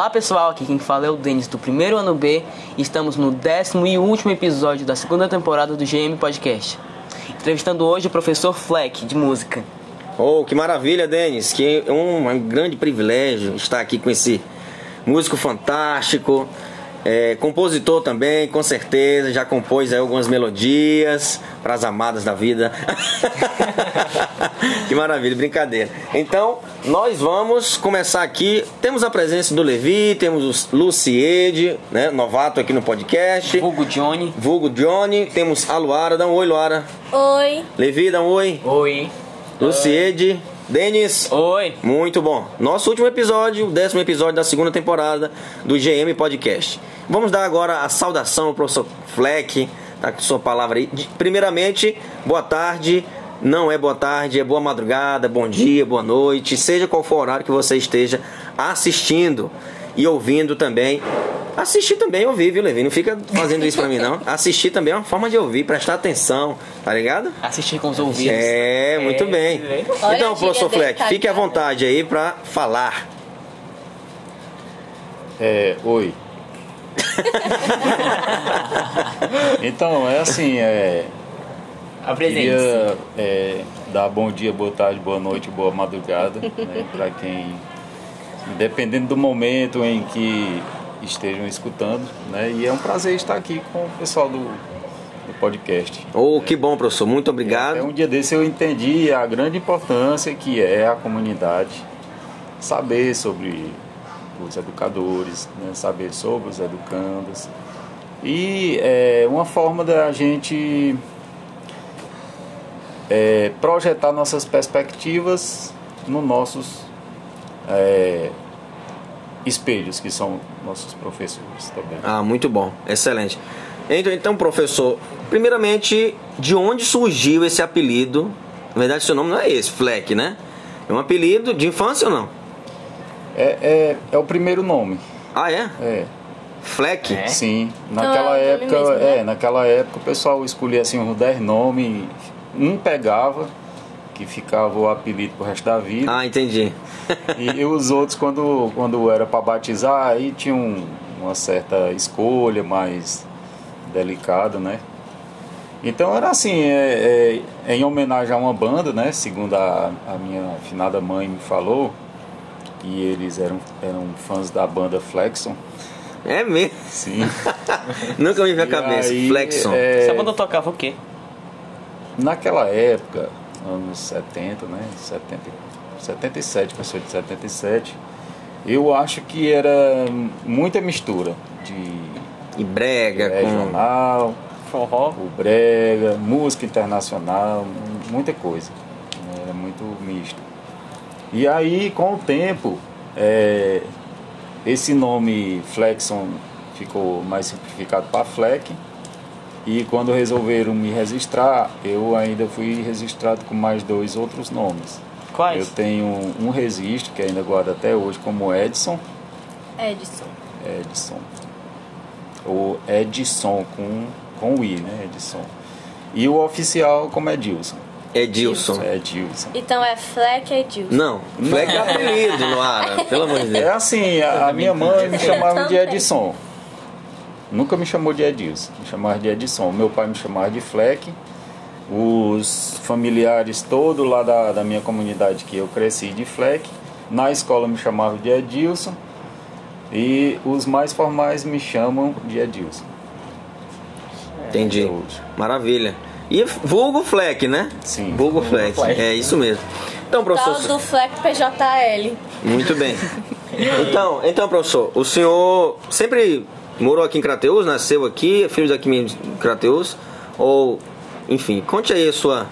Olá pessoal, aqui quem fala é o Denis do primeiro ano B estamos no décimo e último episódio da segunda temporada do GM Podcast. Entrevistando hoje o professor Fleck, de música. Oh, que maravilha, Denis. Que é um, um grande privilégio estar aqui com esse músico fantástico, é, compositor também, com certeza, já compôs algumas melodias para as amadas da vida. que maravilha, brincadeira. Então, nós vamos começar aqui. Temos a presença do Levi, temos o Luciede, né, novato aqui no podcast. Vulgo Johnny. Vulgo Johnny. Temos a Luara. Dá um oi, Luara. Oi. Levi, dá um oi. Oi. Luciede. Denis. Oi. Muito bom. Nosso último episódio, o décimo episódio da segunda temporada do GM Podcast. Vamos dar agora a saudação ao professor Fleck, tá com sua palavra aí. Primeiramente, boa tarde. Não é boa tarde, é boa madrugada, bom dia, boa noite, seja qual for o horário que você esteja assistindo e ouvindo também. Assistir também ouvir, viu, Levi? Não fica fazendo isso pra mim, não. Assistir também é uma forma de ouvir, prestar atenção, tá ligado? Assistir com os ouvidos. É, muito bem. Olha Então, professor gíria Fleck, fique à vontade aí pra falar. É, oi. então, é assim, é, queria é, dar bom dia, boa tarde, boa noite, boa madrugada, né, para quem, dependendo do momento em que estejam escutando, né, e é um prazer estar aqui com o pessoal do, do podcast. Oh, que bom, professor. Muito É, obrigado. um dia desse eu entendi a grande importância que é a comunidade saber sobre os educadores, né, saber sobre os educandos. E é uma forma da gente é, projetar nossas perspectivas nos nossos é, espelhos, que são nossos professores também. Ah, muito bom. Excelente. Então, então, professor, primeiramente, de onde surgiu esse apelido? Na verdade, seu nome não é esse, Fleck, né? É um apelido de infância ou não? É, é, é o primeiro nome. Ah, é? É. Fleck? É? Sim, naquela é o nome época, mesmo, né? é, naquela época o pessoal escolhia assim uns 10 nomes, um pegava, que ficava o apelido pro resto da vida, Ah, entendi. e, os outros quando, quando era para batizar, aí tinha um- uma certa escolha mais delicada, né? Então era assim, é, é, em homenagem a uma banda, né? Segundo a, a minha finada mãe me falou, que eles eram, eram fãs da banda Flexon. É mesmo. Sim. Nunca me vi a E cabeça. aí, Flexon. é, Essa banda tocava o quê? Naquela época, anos 70, né? 70, 77, que eu sou de 77, eu acho que era muita mistura de E brega com. regional, Forró. o brega, música internacional, muita coisa. Era muito misto. E aí, com o tempo, é, esse nome Flexon ficou mais simplificado para Fleck. E quando resolveram me registrar, eu ainda fui registrado com mais dois outros nomes. Eu Quais? tenho um registro que ainda guardo até hoje como Edson, Edson. Edson. Ou Edson com, com I, né? Edson. E o oficial como Edilson. Edilson. É Edilson. Então é Fleck Edilson. Não, Fleck é apelido, Noara. Pelo amor de É Deus. assim, a, a minha mãe me chamava de também. Edson. Nunca me chamou de Edilson, me chamava de Edson. Meu pai me chamava de Fleck. Os familiares todos lá da, da minha comunidade que eu cresci de Fleck. Na escola me chamavam de Edilson. E os mais formais me chamam de Edilson. Entendi. Maravilha. E vulgo Fleck, né? Sim. Vulgo Fleck. Fleck. É isso mesmo. Então, Tal professor. do Fleck PJL. Muito bem. Então, então, professor, o senhor sempre morou aqui em Crateus, nasceu aqui, é filho daqui mesmo em Crateus? Ou, enfim, conte aí a sua,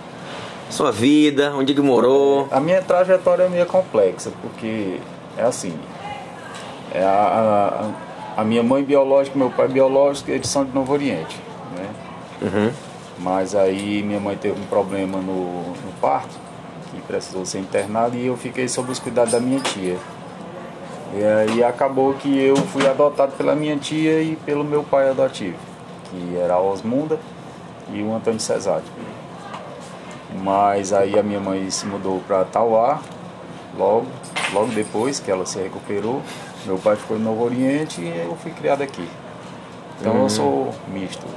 sua vida, onde que morou. A minha trajetória é meio complexa, porque é assim. É a, a, a minha mãe biológica meu pai biológico eles são de Novo Oriente. Né? Uhum. Mas aí minha mãe teve um problema no, no parto, que precisou ser internada e eu fiquei sob os cuidados da minha tia. E aí acabou que eu fui adotado pela minha tia e pelo meu pai adotivo, que era a Osmunda e o Antônio Cesário. Mas aí a minha mãe se mudou para Tauá logo logo depois que ela se recuperou, meu pai ficou em Novo Oriente e eu fui criado aqui. Então eu sou misto de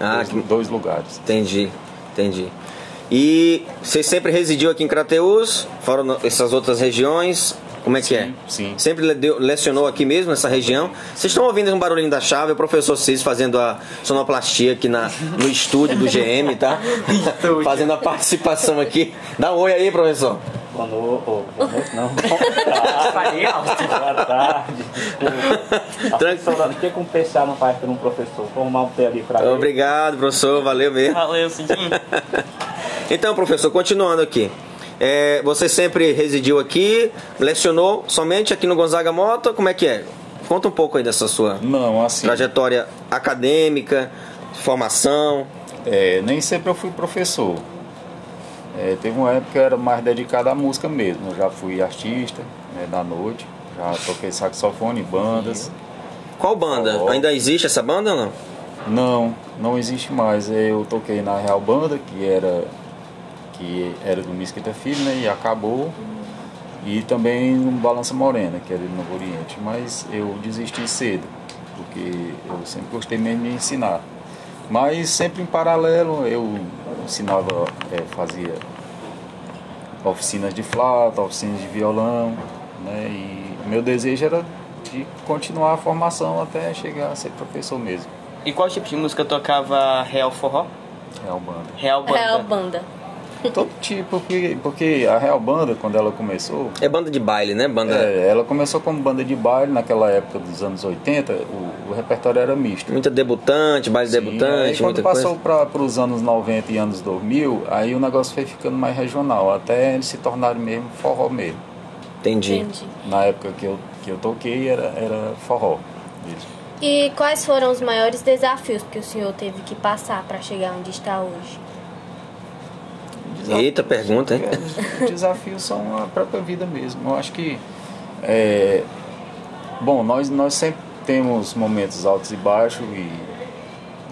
Ah, dois, que- dois lugares. Entendi, entendi. E você sempre residiu aqui em Crateús, fora no- essas outras regiões? Como é que é? sim. Sempre lecionou aqui mesmo, nessa região. Vocês estão ouvindo um barulhinho da chave, o professor Cis fazendo a sonoplastia aqui na, no estúdio do GM, tá? fazendo a participação aqui. Dá um oi aí, professor. Boa noite, boa noite não. Falei alto. Boa tarde. A Tran- professora, o que que um peixar não faz por um professor? Tomar um pé ali pra ele. Obrigado, professor, valeu mesmo. Valeu, Cidinho. Então, professor, continuando aqui. É, você sempre residiu aqui, lecionou somente aqui no Gonzaga Mota, como é que é? Conta um pouco aí dessa sua Não, assim, trajetória acadêmica, formação. é, nem sempre eu fui professor. É, teve uma época que eu era mais dedicado à música mesmo. Eu já fui artista né, da noite, já toquei saxofone, bandas. Qual banda? Ainda existe essa banda ou não? Não, não existe mais. Eu toquei na Real Banda, que era que era do Mesquita Filho, né, e acabou. E também no Balança Morena, que era de Novo Oriente. Mas eu desisti cedo, porque eu sempre gostei mesmo de ensinar. Mas sempre em paralelo eu ensinava, eh, fazia oficinas de flauta, oficinas de violão, né? E meu desejo era de continuar a formação até chegar a ser professor mesmo. E qual tipo de música tocava Real Forró? Real Banda. Real Banda. Real Banda. Todo tipo, porque, porque a Real Banda, quando ela começou, É banda de baile, né? Banda. é, ela começou como banda de baile naquela época dos anos 80, o, o repertório era misto. Muita debutante, baile Sim, aí debutante, quando muita passou para os anos 90 e anos 2000, aí o negócio foi ficando mais regional, até eles se tornaram mesmo forró mesmo. Entendi. Entendi. Na época que eu, que eu toquei era, era forró mesmo. E quais foram os maiores desafios que o senhor teve que passar para chegar onde está hoje? Eita, pergunta, hein? É, os desafios são a própria vida mesmo. Eu acho que. é, bom, nós, nós sempre temos momentos altos e baixos e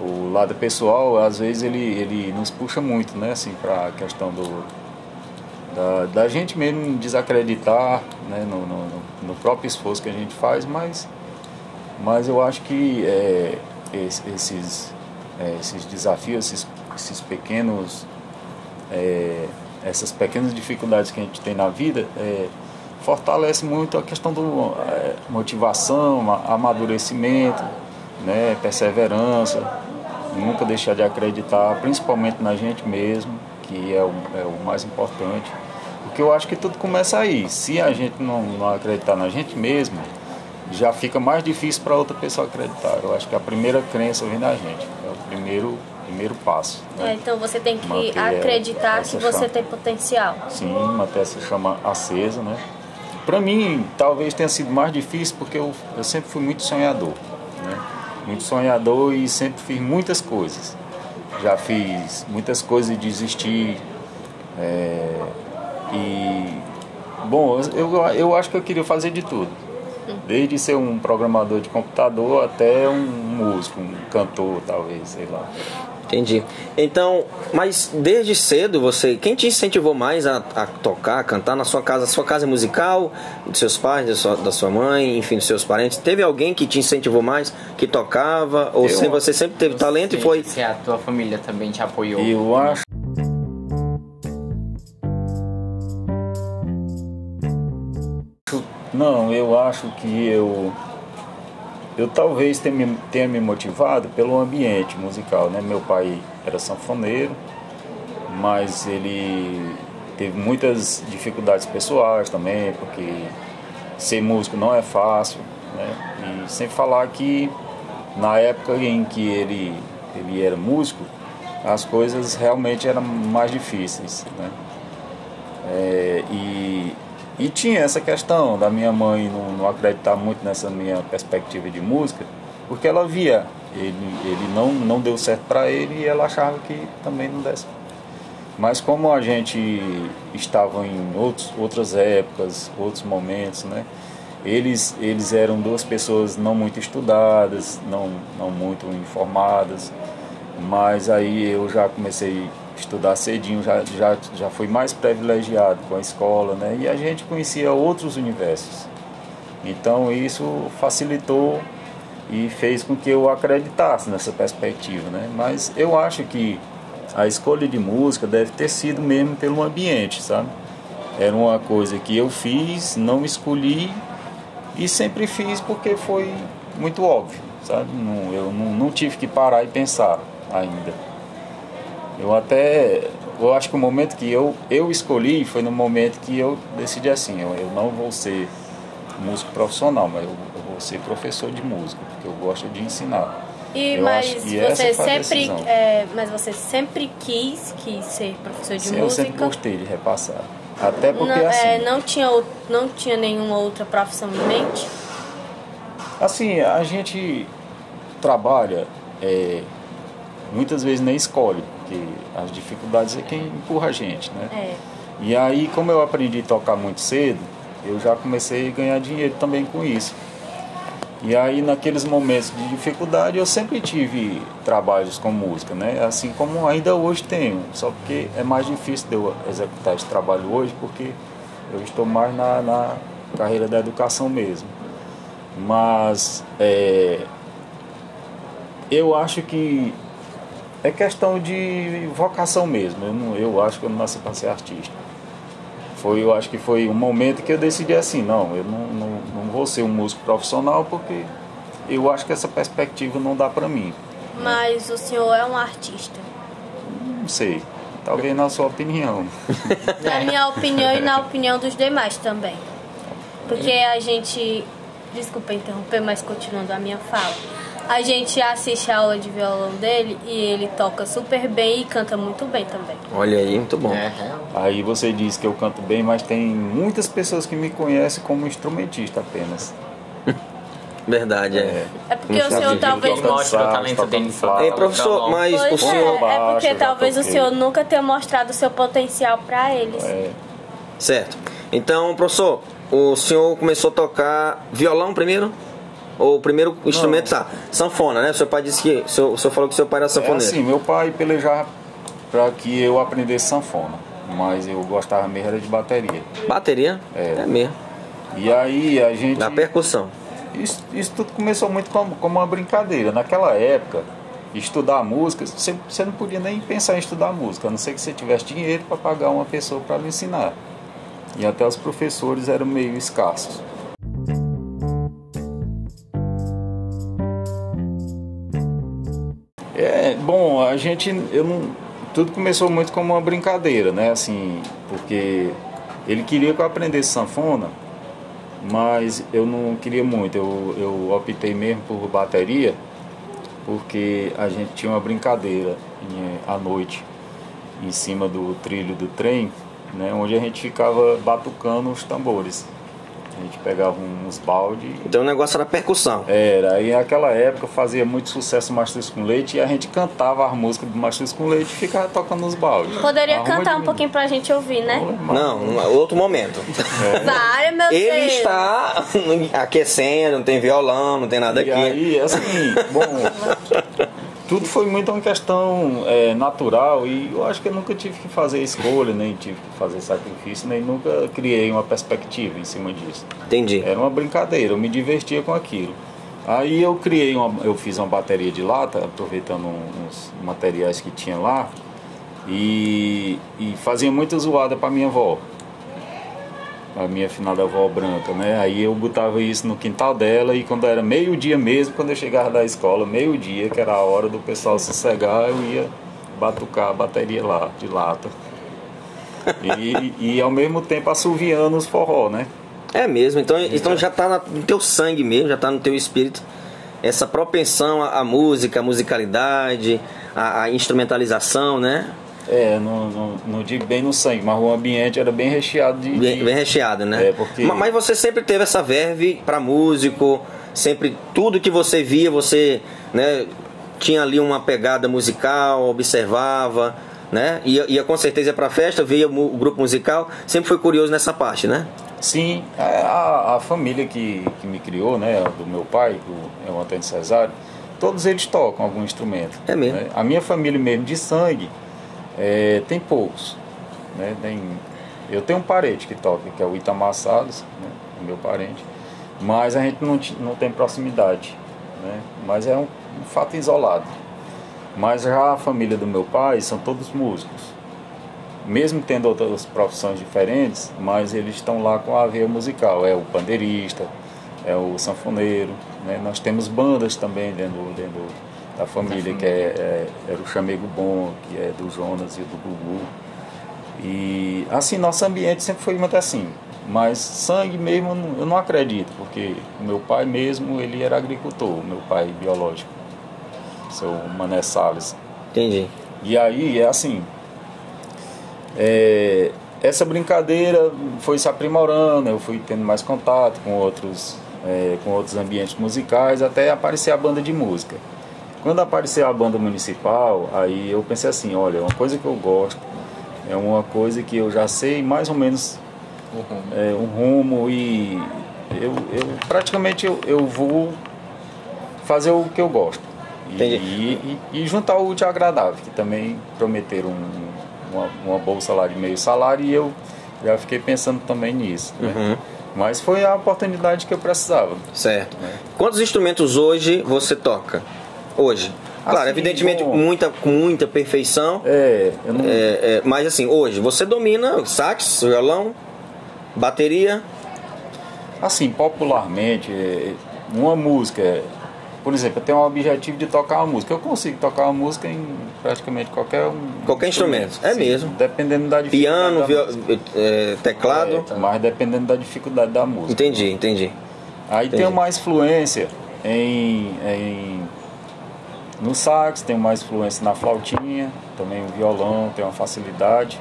o lado pessoal, às vezes, ele, ele nos puxa muito, né? Assim, para a questão do. Da, da gente mesmo desacreditar né, no, no, no- próprio esforço que a gente faz, mas, mas eu acho que é, es- esses, é, esses desafios, esses, esses pequenos é, essas pequenas dificuldades que a gente tem na vida é, fortalece muito a questão do é, motivação, ma- amadurecimento, né, perseverança, nunca deixar de acreditar, principalmente na gente mesmo, que é o, é o mais importante. Porque eu acho que tudo começa aí. Se a gente não, não acreditar na gente mesmo, já fica mais difícil para outra pessoa acreditar. Eu acho que a primeira crença vem da gente, é o primeiro, primeiro passo. né? É, então você tem que Manter acreditar que você chama. tem potencial. Sim, manter essa chama acesa, né? Para mim, talvez tenha sido mais difícil porque eu, eu sempre fui muito sonhador, né? Muito sonhador e sempre fiz muitas coisas. Já fiz muitas coisas e desisti. é, e, bom, eu, eu acho que eu queria fazer de tudo. Desde ser um programador de computador até um músico, um cantor, talvez, sei lá. Entendi. Então, mas desde cedo você. Quem te incentivou mais a, a tocar, a cantar na sua casa? A sua casa é musical, dos seus pais, da sua, da sua mãe, enfim, dos seus parentes? Teve alguém que te incentivou mais, que tocava? Ou Eu- se você sempre teve talento e foi. Se a tua família também te apoiou. Eu acho. Não, eu acho que eu. Eu talvez tenha me, motivado pelo ambiente musical, né? Meu pai era sanfoneiro, mas ele teve muitas dificuldades pessoais também, porque ser músico não é fácil, né? E sem falar que na época em que ele, ele era músico, as coisas realmente eram mais difíceis, né? É, e, e tinha essa questão da minha mãe não, não acreditar muito nessa minha perspectiva de música, porque ela via, ele, ele não, não deu certo para ele e ela achava que também não desse. Mas como a gente estava em outros, outras épocas, outros momentos, né? Eles, eles eram duas pessoas não muito estudadas, não, não muito informadas, mas aí eu já comecei estudar cedinho já, já, já fui mais privilegiado com a escola, né? E a gente conhecia outros universos. Então isso facilitou e fez com que eu acreditasse nessa perspectiva, né? Mas eu acho que a escolha de música deve ter sido mesmo pelo ambiente, sabe? Era uma coisa que eu fiz, não escolhi e sempre fiz porque foi muito óbvio, sabe? Não, eu não, não tive que parar e pensar ainda. Eu até, eu acho que o momento que eu, eu escolhi foi no momento que eu decidi assim, eu, eu não vou ser músico profissional, mas eu, eu vou ser professor de música, porque eu gosto de ensinar. E Eu mas que você sempre, é, mas você sempre quis, quis ser professor de Sim, eu sempre música. gostei de repassar. Até porque não, assim, é, não tinha não tinha nenhuma outra profissão em mente. assim, a gente trabalha, é, muitas vezes nem escolhe, porque as dificuldades é quem empurra a gente, né? É. E aí, como eu aprendi a tocar muito cedo, eu já comecei a ganhar dinheiro também com isso. E aí, naqueles momentos de dificuldade, eu sempre tive trabalhos com música, né? Assim como ainda hoje tenho, só porque é mais difícil de eu executar esse trabalho hoje, porque eu estou mais na, na carreira da educação mesmo. Mas é, eu acho que é questão de vocação mesmo. Eu, não, eu acho que eu não nasci para ser artista. Foi, eu acho que foi um momento que eu decidi assim, não, eu não, não, não vou ser um músico profissional porque eu acho que essa perspectiva não dá para mim. Mas o senhor é um artista. Não sei, talvez na sua opinião. Na minha opinião e na opinião dos demais também. Porque a gente. Desculpa interromper, mas continuando a minha fala. A gente assiste a aula de violão dele e ele toca super bem e canta muito bem também. Olha aí, muito bom. É, Aí você diz que eu canto bem, mas tem muitas pessoas que me conhecem como instrumentista apenas. Verdade, é. É porque Não o senhor talvez não. mostra o talento dele. Ei, professor, mas o Pois senhor. é, é porque talvez o senhor nunca tenha mostrado o seu potencial pra eles. É, Certo. Então, professor, o senhor começou a tocar violão primeiro? Ou o primeiro instrumento tá? Sanfona, né? O seu pai disse que. O senhor, o senhor falou que seu pai era É sanfoneiro. assim, meu pai pelejava para que eu aprendesse sanfona, mas eu gostava mesmo era de bateria. Bateria? É. É mesmo. E aí a gente. Da percussão. Isso, isso tudo começou muito como, como uma brincadeira. Naquela época, estudar música, você, você não podia nem pensar em estudar música, a não ser que você tivesse dinheiro para pagar uma pessoa para lhe ensinar. E até os professores eram meio escassos. É, bom, a gente, eu não, tudo começou muito como uma brincadeira, né? Assim, porque ele queria que eu aprendesse sanfona, mas eu não queria muito. Eu, eu optei mesmo por bateria, porque a gente tinha uma brincadeira em- à noite em cima do trilho do trem, né? Onde a gente ficava batucando os tambores. A gente pegava uns balde Então o negócio era percussão. era, aí naquela época fazia muito sucesso o Mastruz com Leite e a gente cantava as músicas do Mastruz com Leite e ficava tocando nos baldes. Poderia Arruma cantar de um pouquinho pra gente ouvir, né? Não, um outro momento. Vai, meu Ele Deus! está aquecendo, não tem violão, não tem nada E aqui. aí, assim, bom, tudo foi muito uma questão é, natural e eu acho que eu nunca tive que fazer escolha, nem tive que fazer sacrifício, nem nunca criei uma perspectiva em cima disso. Entendi. Era uma brincadeira, eu me divertia com aquilo. Aí eu criei uma, eu fiz uma bateria de lata, aproveitando uns materiais que tinha lá, e, e fazia muita zoada para minha avó. A minha finada avó branca, né? Aí eu botava isso no quintal dela e quando era meio-dia mesmo, quando eu chegava da escola, meio-dia, que era a hora do pessoal sossegar, eu ia batucar a bateria lá, de lata. E, e ao mesmo tempo assoviando os forró, né? É mesmo, então, então já tá na- no teu sangue mesmo, já tá no teu espírito. Essa propensão à, à música, à musicalidade, à, à instrumentalização, né? É, não, não, não digo bem no sangue, mas o ambiente era bem recheado de. Bem, bem recheado, né? É, porque- Ma- Mas você sempre teve essa verve para músico, sempre tudo que você via, você, né, tinha ali uma pegada musical, observava, né? Ia, ia com certeza para festa, via o grupo musical, sempre foi curioso nessa parte, né? Sim, a, a família que, que me criou, né, do meu pai, que é o Antônio Cesário, todos eles tocam algum instrumento. É mesmo? né? A minha família mesmo de sangue, é, tem poucos. Né? Tem, eu tenho um parente que toca, que é o Itamar Salles, né? meu parente, mas a gente não, não tem proximidade. Né? Mas é um, um fato isolado. Mas já a família do meu pai são todos músicos. Mesmo tendo outras profissões diferentes, mas eles estão lá com a veia musical. É o pandeirista, é o sanfoneiro. Né? Nós temos bandas também dentro, dentro da família, que é, é, era o Chamego Bom, que é do Jonas e do Gugu. E assim, nosso ambiente sempre foi muito assim. Mas sangue mesmo eu não, acredito, porque meu pai mesmo, ele era agricultor, meu pai biológico, seu Mané Salles. Entendi. E aí é assim, é, essa brincadeira foi se aprimorando, eu fui tendo mais contato com outros, é, com outros ambientes musicais, até aparecer a banda de música. Quando apareceu a banda municipal, aí eu pensei assim, olha, uma coisa que eu gosto, é uma coisa que eu já sei mais ou menos é, um rumo e eu, eu praticamente eu, eu vou fazer o que eu gosto. E, Entendi. e, e- juntar o útil agradável, que também prometeram um- uma, uma bolsa lá de meio salário e eu já fiquei pensando também nisso. né? Uhum. Mas foi a oportunidade que eu precisava. Certo. Quantos instrumentos hoje você toca? Hoje. Claro, Assim, evidentemente bom. com muita, com muita perfeição. É, eu não, É, é, mas assim, hoje você domina sax, violão, bateria. Assim, popularmente, uma música, por exemplo, eu tenho um objetivo de tocar uma música. Eu consigo tocar uma música em praticamente qualquer um Qualquer instrumento, é mesmo. Dependendo da dificuldade. Piano, da é, teclado. É, mas dependendo da dificuldade da música. Entendi, entendi. Aí Entendi. tenho mais fluência em, em no sax, tenho mais fluência na flautinha, também o violão, tenho uma facilidade.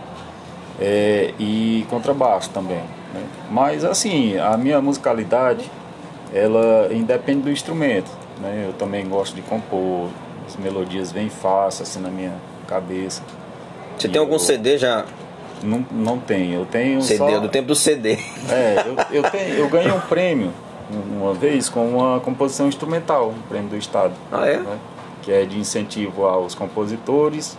É, e contrabaixo também. né? Mas assim, a minha musicalidade, ela independe do instrumento. Né? Eu também gosto de compor, as melodias vêm fácil assim na minha cabeça. Você E tem algum eu- CD já? Não, não tenho, eu tenho CD, só... do tempo do CD. É, eu, eu, tenho, eu ganhei um prêmio uma vez com uma composição instrumental, um prêmio do Estado. Ah, é? né? Que é de incentivo aos compositores.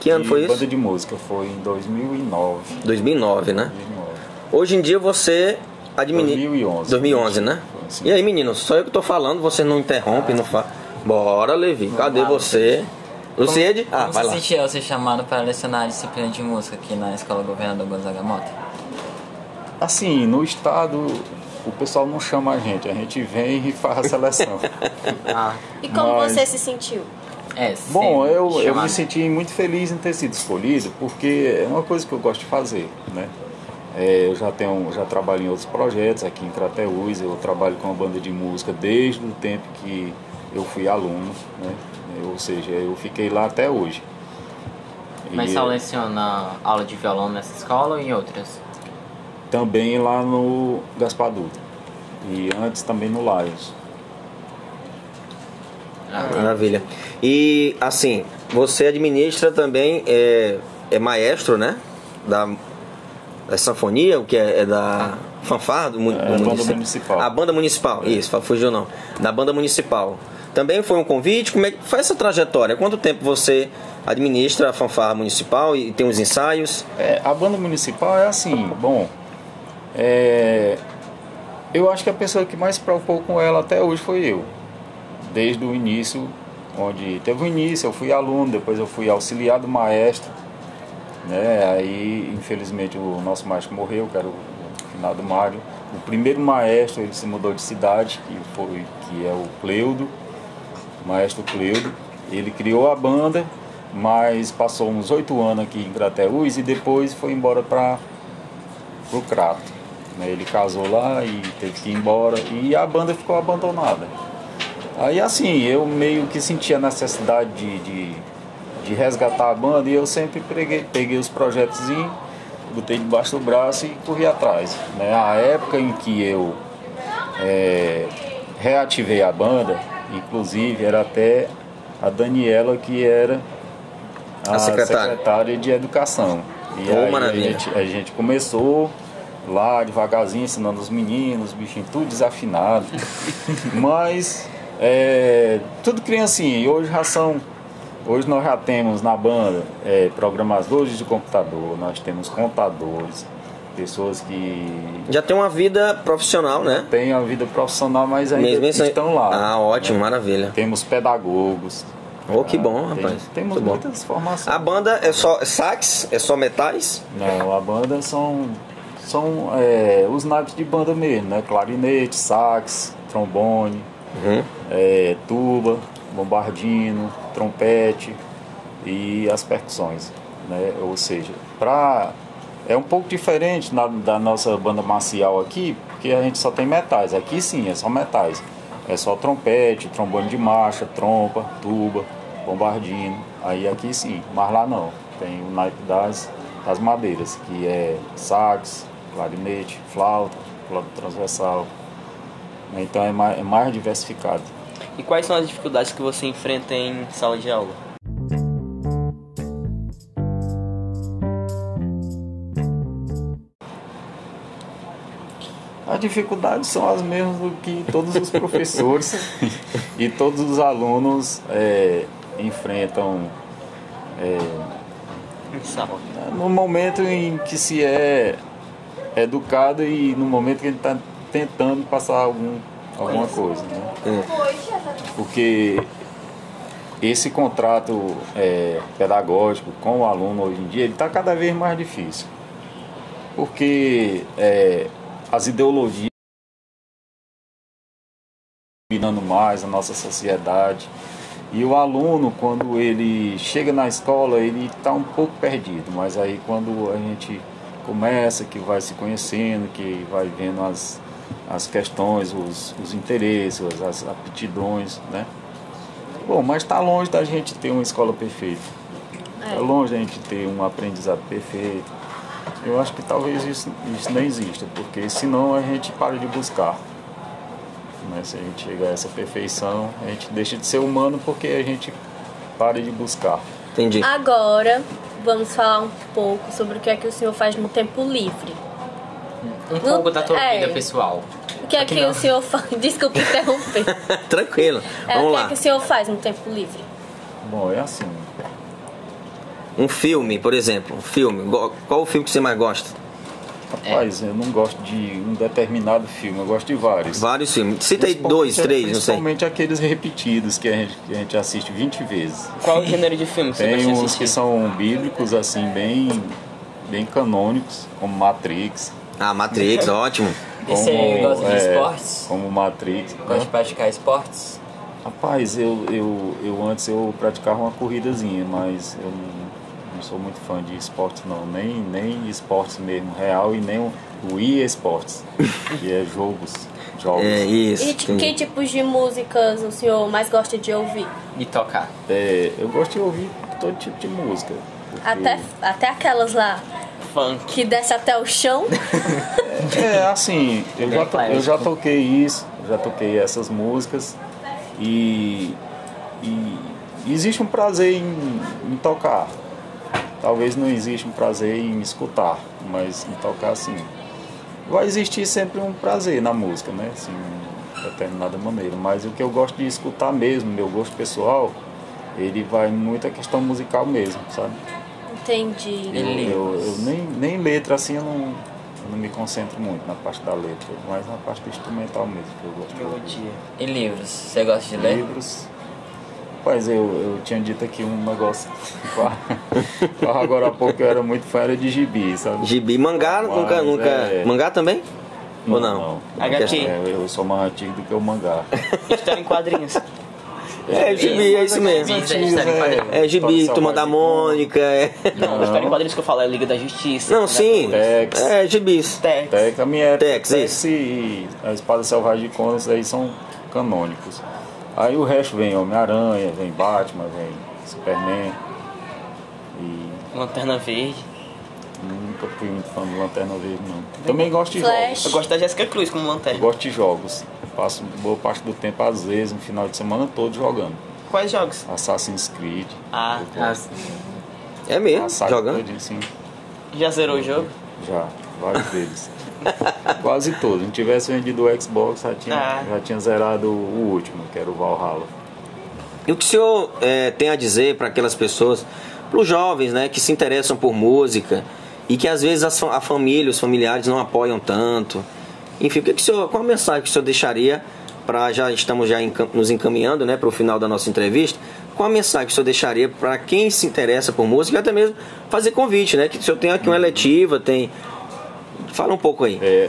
Que ano foi isso? Banda de música, foi em 2009. 2009, né? 2009. Hoje em dia você administra. 2011. 2011, né? Sim. E aí, meninos, só eu que tô falando, você não interrompe, não fala. Bora, Levi, cadê lá, você? Luciede? Ah, Como vai você lá. sentiu ao ser chamado para lecionar a disciplina de música aqui na Escola Governador Gonzaga Mota? Assim, no Estado, o pessoal não chama a gente, a gente vem e faz a seleção. Ah, E como Mas- você se sentiu? É, Bom, eu, eu me senti muito feliz em ter sido escolhido, porque é uma coisa que eu gosto de fazer, né? É, eu já tenho, já trabalho em outros projetos aqui em Crateús, eu trabalho com uma banda de música desde o tempo que eu fui aluno, né? Ou seja, eu fiquei lá até hoje. mas E só leciona aula de violão nessa escola ou em outras? Também lá no Gaspar Dutra. E antes também no Lions. Maravilha. E assim, você administra também, é, é maestro, né? Da, da sanfonia, o que é, é da fanfarra do, É, banda município? municipal. A banda municipal, isso, fugiu não. Da banda municipal. Também foi um convite? Como é que foi essa trajetória? Quanto tempo você administra a fanfarra municipal e tem os ensaios? É, a banda municipal é assim, bom, é, eu acho que a pessoa que mais se preocupou com ela até hoje foi eu. Desde o início, onde teve o início, eu fui aluno, depois eu fui auxiliar do maestro, né? Aí, infelizmente, o nosso maestro morreu, que era o finado Mário. O primeiro maestro, ele se mudou de cidade, que foi que é o Cleudo, o maestro Cleudo. Ele criou a banda, mas passou uns oito anos aqui em Crateús e depois foi embora para o Crato. Né? Ele casou lá e teve que ir embora e a banda ficou abandonada. Aí assim, eu meio que senti a necessidade de, de, de resgatar a banda e eu sempre peguei, peguei os projetos, botei debaixo do braço e corri atrás. Né? A época em que eu é, reativei a banda, inclusive era até a Daniela que era a, A secretária. secretária de educação. E Oh, aí a maravilha. gente, a gente começou lá devagarzinho, ensinando os meninos, os bichinhos tudo desafinado. Mas é, tudo criancinha. E hoje já são Hoje nós já temos na banda é, programadores de computador, nós temos contadores, pessoas que Já tem uma vida profissional, né? têm a vida profissional, mas ainda Mesmo aí- estão lá. Ah, ótimo, maravilha. Temos pedagogos. Oh, que bom, Tem- rapaz. Temos Muito bom. muitas formações. A banda é só sax? É só metais? Não, a banda são, são é, os naipes de banda mesmo, né? Clarinete, sax, trombone, Uhum. é, tuba, bombardino, trompete e as percussões, né? Ou seja, pra, é um pouco diferente na- da nossa banda marcial aqui, porque a gente só tem metais. Aqui sim, é só metais. É só trompete, trombone de marcha, trompa, tuba, bombardino. Aí aqui sim, mas lá não. Tem o naipe das, das madeiras, que é sax, clarinete, flauta, flauta transversal. Então é mais, é mais diversificado. E quais são as dificuldades que você enfrenta em sala de aula? As dificuldades são as mesmas do que todos os professores e todos os alunos é, enfrentam Em sala. no momento em que se é educado e no momento que a gente está tentando passar algum, alguma coisa. Né? Porque esse contrato é, pedagógico com o aluno hoje em dia ele está cada vez mais difícil. Porque é, as ideologias dominando mais a nossa sociedade. E o aluno, quando ele chega na escola, ele está um pouco perdido, mas aí quando a gente começa, que vai se conhecendo, que vai vendo as, as questões, os, os interesses, as aptidões, né? Bom, mas está longe da gente ter uma escola perfeita. Está longe da gente ter um aprendizado perfeito. Eu acho que talvez isso, isso não exista, porque senão a gente para de buscar. Né? Se a gente chegar a essa perfeição, a gente deixa de ser humano porque a gente para de buscar. Entendi. Agora, vamos falar um pouco sobre o que é que o senhor faz no tempo livre. Um pouco da tua É. vida pessoal. O que é que o senhor faz? Desculpa interromper. Tranquilo. É, Vamos o que é lá. que o senhor faz no tempo livre? Bom, é assim. Um filme, por exemplo. Um filme. Qual o filme que você mais gosta? Rapaz, eu não gosto de um determinado filme, eu gosto de vários. Vários filmes. Cita aí dois, três, não sei. Principalmente aqueles repetidos que a, gente, que a gente assiste 20 vezes. Qual o gênero de filme que você Tem uns que são bíblicos, assim, bem, bem canônicos, como Matrix. Ah, Matrix, ótimo. E você como, gosta de é, esportes? Como Matrix. Gosta de praticar esportes? Rapaz, eu, eu, eu antes eu praticava uma corridazinha, mas eu não, não sou muito fã de esportes não, nem, nem esportes mesmo, real e nem o, o EA Esportes, que é jogos, jogos. É isso. E tipo, entendi. que tipos de músicas o senhor mais gosta de ouvir? E tocar. É, eu gosto de ouvir todo tipo de música. porque- Até, até aquelas lá Funk. que desce até o chão. É, assim, eu já, to- eu já toquei isso, já toquei essas músicas e, e existe um prazer em, em tocar. Talvez não exista um prazer em escutar, mas em tocar sim. Vai existir sempre um prazer na música, né? Assim, de determinada maneira. Mas o que eu gosto de escutar mesmo, meu gosto pessoal, ele vai muito a questão musical mesmo, sabe? Entendi. Eu, eu, eu nem, nem letra assim eu não, eu não me concentro muito na parte da letra, mas na parte do instrumental mesmo que eu gosto. Melodia. E livros? Você gosta de ler? Livros. Rapaz, eu, eu tinha dito aqui um negócio. Agora há pouco eu era muito fã era de gibi, sabe? Gibi. Mangá, Mas, nunca, nunca. é. Mangá também? Ou não? HQ. É, eu sou mais antigo do que o mangá. História em quadrinhos. É, gibi, é isso mesmo. É. É gibi, Turma da Mônica. É... Não, história em quadrinhos que eu falo é Liga da Justiça. Não, sim. Tex. É, gibis. Tex. Tex, a minha Tex, Tex, e a Espada Selvagem de Conan, aí são canônicos. Aí o resto vem Homem-Aranha, vem Batman, vem Superman. E Lanterna Verde. nunca fui muito fã do Lanterna Verde, não. Também gosto de Flash. jogos. Eu gosto da Jéssica Cruz como Eu lanterna. gosto de jogos. Passo boa parte do tempo, às vezes, no final de semana todo jogando. Quais jogos? Assassin's Creed. Ah, eu gosto. É mesmo, A saga jogando. toda, sim, já zerou o jogo? já, vários deles. Quase todos. Se não tivesse vendido o Xbox, já tinha, Ah. já tinha zerado o último, que era o Valhalla. E o que o senhor é, tem a dizer para aquelas pessoas, para os jovens, né, que se interessam por música e que às vezes as fa- a família, os familiares não apoiam tanto? Enfim, o que, que o senhor, qual a mensagem que o senhor deixaria para já estamos já encam- nos encaminhando, né, para o final da nossa entrevista? Qual a mensagem que o senhor deixaria para quem se interessa por música e até mesmo fazer convite, né? Que o senhor tem aqui uma eletiva, tem. Fala um pouco aí. É,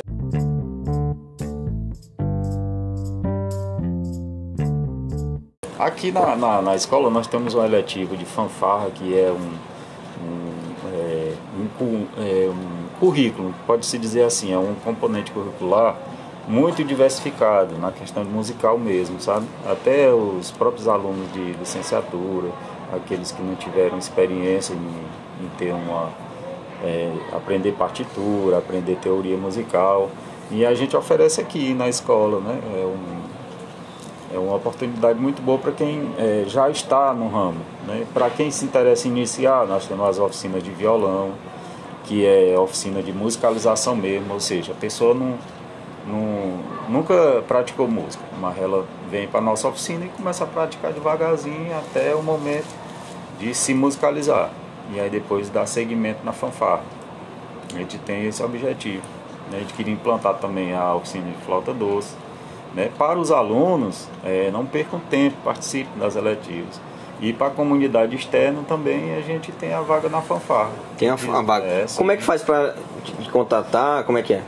Aqui na, na, na escola nós temos um eletivo de fanfarra que é um, um, é, um é, um currículo, pode-se dizer assim, é um componente curricular muito diversificado na questão musical mesmo, sabe? Até os próprios alunos de licenciatura, aqueles que não tiveram experiência em, em ter uma é, aprender partitura, aprender teoria musical. E a gente oferece aqui na escola, né? É, um, é uma oportunidade muito boa para quem é, já está no ramo. Né? Para quem se interessa em iniciar, nós temos as oficinas de violão, que é oficina de musicalização mesmo, ou seja, a pessoa não, não, nunca praticou música, mas ela vem para a nossa oficina e começa a praticar devagarzinho até o momento de se musicalizar. E aí depois dar seguimento na fanfarra. A gente tem esse objetivo. né? A gente queria implantar também a oficina de flauta doce. Né? Para os alunos, eh, não percam tempo, participem das eletivas. E para a comunidade externa também a gente tem a vaga na fanfarra. Tem a, a vaga. É, Como é que faz para contatar? Como é que é?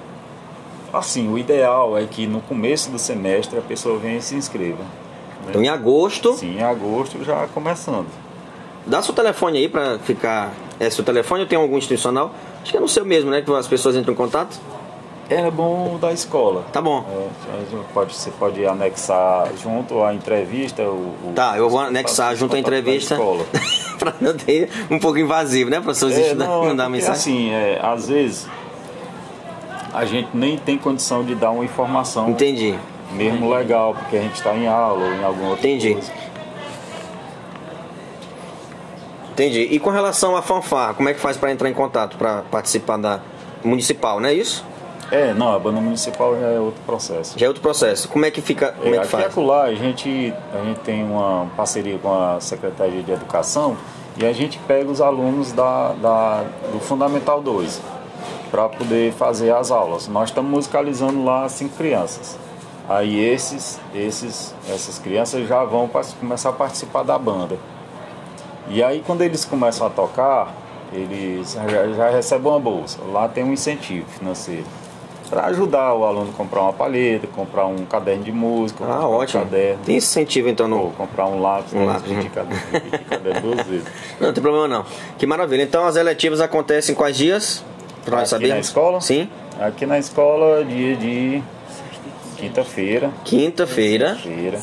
Assim, o ideal é que no começo do semestre a pessoa venha e se inscreva. né? Então em agosto, Sim, em agosto já começando. Dá seu telefone aí para ficar. É seu telefone ou tem algum institucional? Acho que é no seu mesmo, né? Que as pessoas entram em contato. É bom da escola. Tá bom. É, pode, você pode anexar junto à entrevista. O, o- Tá, eu vou os anexar junto à entrevista. pra não ter um pouco invasivo, né, professor? É, Existe não, mandar é porque, mensagem. assim, é, às vezes a gente nem tem condição de dar uma informação Entendi. mesmo legal, porque a gente está em aula ou em alguma outra Entendi. coisa. Entendi. E com relação à fanfarra, como é que faz para entrar em contato para participar da municipal, não é isso? É, não, a banda municipal já é outro processo. Já é outro processo. Como é que fica? Como é, É, que aqui faz? acolá, a gente, a gente tem uma parceria com a Secretaria de Educação e a gente pega os alunos da, da- do Fundamental 2 para poder fazer as aulas. Nós estamos musicalizando lá cinco crianças. Aí esses, esses, essas crianças já vão começar a participar da banda. E aí quando eles começam a tocar, eles já, já recebem uma bolsa. Lá tem um incentivo financeiro para ajudar o aluno a comprar uma palheta, comprar um caderno de música, Ah, ótimo. um caderno, Tem incentivo então ou no. comprar um lápis, Um né, lápis, caderno, repetir caderno duas vezes. Não, não tem problema não. Que maravilha. Então as eletivas acontecem quais dias? Para nós sabermos. na escola? Sim. Aqui na escola, dia de quinta-feira, Quinta-feira. feira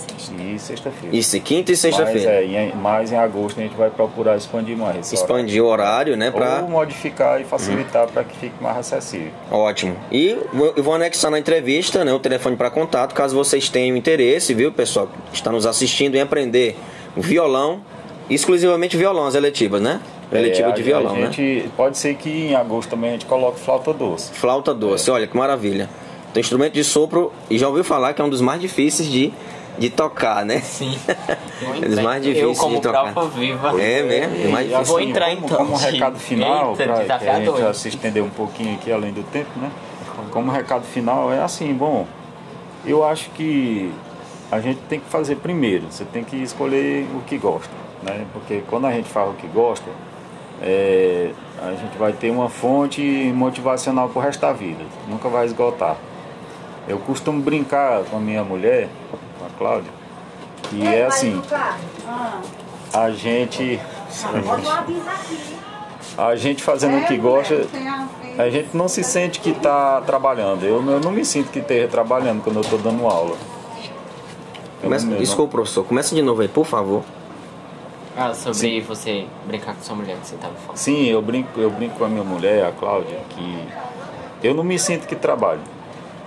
e sexta-feira. Isso, quinta e Mas, sexta-feira. é, em, mais em agosto a gente vai procurar expandir mais esse horário. Expandir o horário, né? Pra... Ou modificar e facilitar para que fique mais acessível. Ótimo. E eu vou anexar na entrevista né, o telefone para contato, caso vocês tenham interesse, viu, pessoal, que está nos assistindo em aprender violão, exclusivamente violão, as eletivas, né? Eletiva É, de violão, a né? gente, Pode ser que em agosto também a gente coloque flauta doce. Flauta doce, olha que maravilha. Então, instrumento de sopro, e já ouviu falar que é um dos mais difíceis de, de tocar, né? Sim. É dos mais difíceis Eu, como de tocar. viva. É mesmo, é mais difícil. vou entrar, como, então, Como de- recado final, para a gente já se estender um pouquinho aqui além do tempo, né? Como recado final é assim, bom, eu acho que a gente tem que fazer primeiro, você tem que escolher o que gosta, né? Porque quando a gente faz o que gosta, é, a gente vai ter uma fonte motivacional pro resto da vida, nunca vai esgotar. Eu costumo brincar com a minha mulher, com a Cláudia, e é assim, a gente a gente fazendo o que gosta, a gente não se sente que está trabalhando. Eu, eu não me sinto que esteja trabalhando quando eu estou dando aula. Começa, desculpa, professor, começa de novo aí, por favor. Ah, sobre você brincar com sua mulher que você tava falando. Sim, eu brinco, eu brinco com a minha mulher, a Cláudia, que eu não me sinto que trabalho.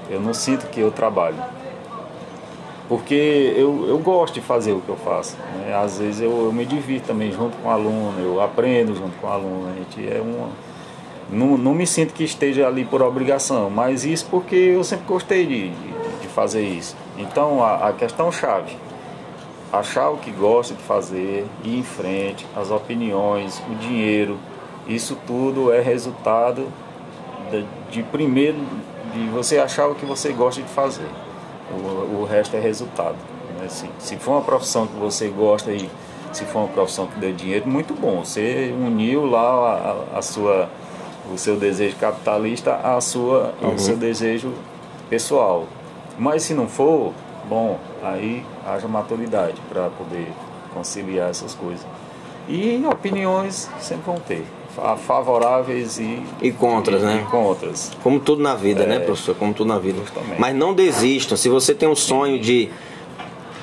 Eu não sinto que eu trabalho. Porque eu, eu gosto de fazer o que eu faço. né? Às vezes eu, eu me divirto também junto com o aluno, eu aprendo junto com o aluno. A gente é uma. Não, não me sinto que esteja ali por obrigação, mas isso porque eu sempre gostei de, de, de fazer isso. Então a, a questão chave achar o que gosta de fazer, ir em frente, as opiniões, o dinheiro, isso tudo é resultado de, de primeiro de você achar o que você gosta de fazer. O, o resto é resultado. Né? Se, se for uma profissão que você gosta e se for uma profissão que dê dinheiro, muito bom. Você uniu lá a, a sua, o seu desejo capitalista à sua, ao seu desejo pessoal. Mas se não for, bom, aí haja maturidade para poder conciliar essas coisas. E opiniões sempre vão ter, fa- favoráveis e, E contras, e- né? E contras. Como tudo na vida, É. né, professor? Como tudo na vida. Justamente. Mas não desistam. Se você tem um sonho de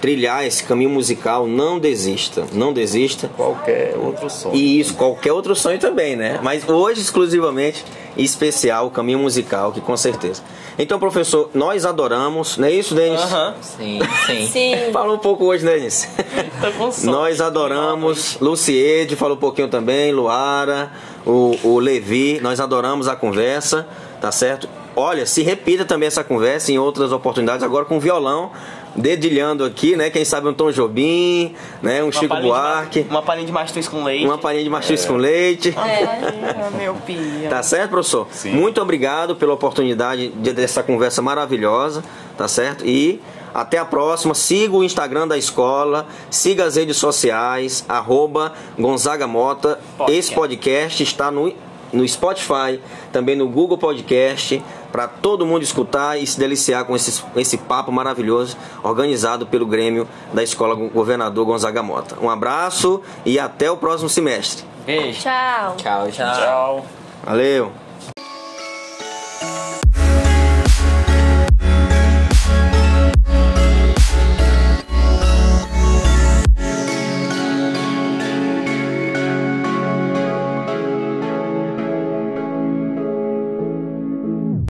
trilhar esse caminho musical, não desista. Não desista. Qualquer outro sonho. E isso, qualquer outro sonho também, né? Mas hoje, exclusivamente, em especial, o caminho musical, que com certeza. Então, professor, nós adoramos, não é isso, Denis? Aham. Sim, sim. Sim. Falou um pouco hoje, né, Denis? Tô com sono. Nós adoramos, Luciede falou um pouquinho também, Luara, o, o Levi, nós adoramos a conversa, tá certo? Olha, se repita também essa conversa em outras oportunidades, agora com violão, dedilhando aqui, né? Quem sabe um Tom Jobim, né? Um Uma Chico palhinha de ma- Buarque, Uma palhinha de mastruz com leite. uma palhinha de machixe com leite. Ah, meu pia. Tá certo, professor? Sim. Muito obrigado pela oportunidade de, dessa conversa maravilhosa, tá certo? E até a próxima. Siga o Instagram da escola, siga as redes sociais, arroba Gonzaga Mota. Podcast. Esse podcast está no, no Spotify, também no Google Podcast, para todo mundo escutar e se deliciar com esse, esse papo maravilhoso organizado pelo Grêmio da Escola Governador Gonzaga Mota. Um abraço e até o próximo semestre. Beijo. Tchau. Tchau, tchau. Tchau. Valeu!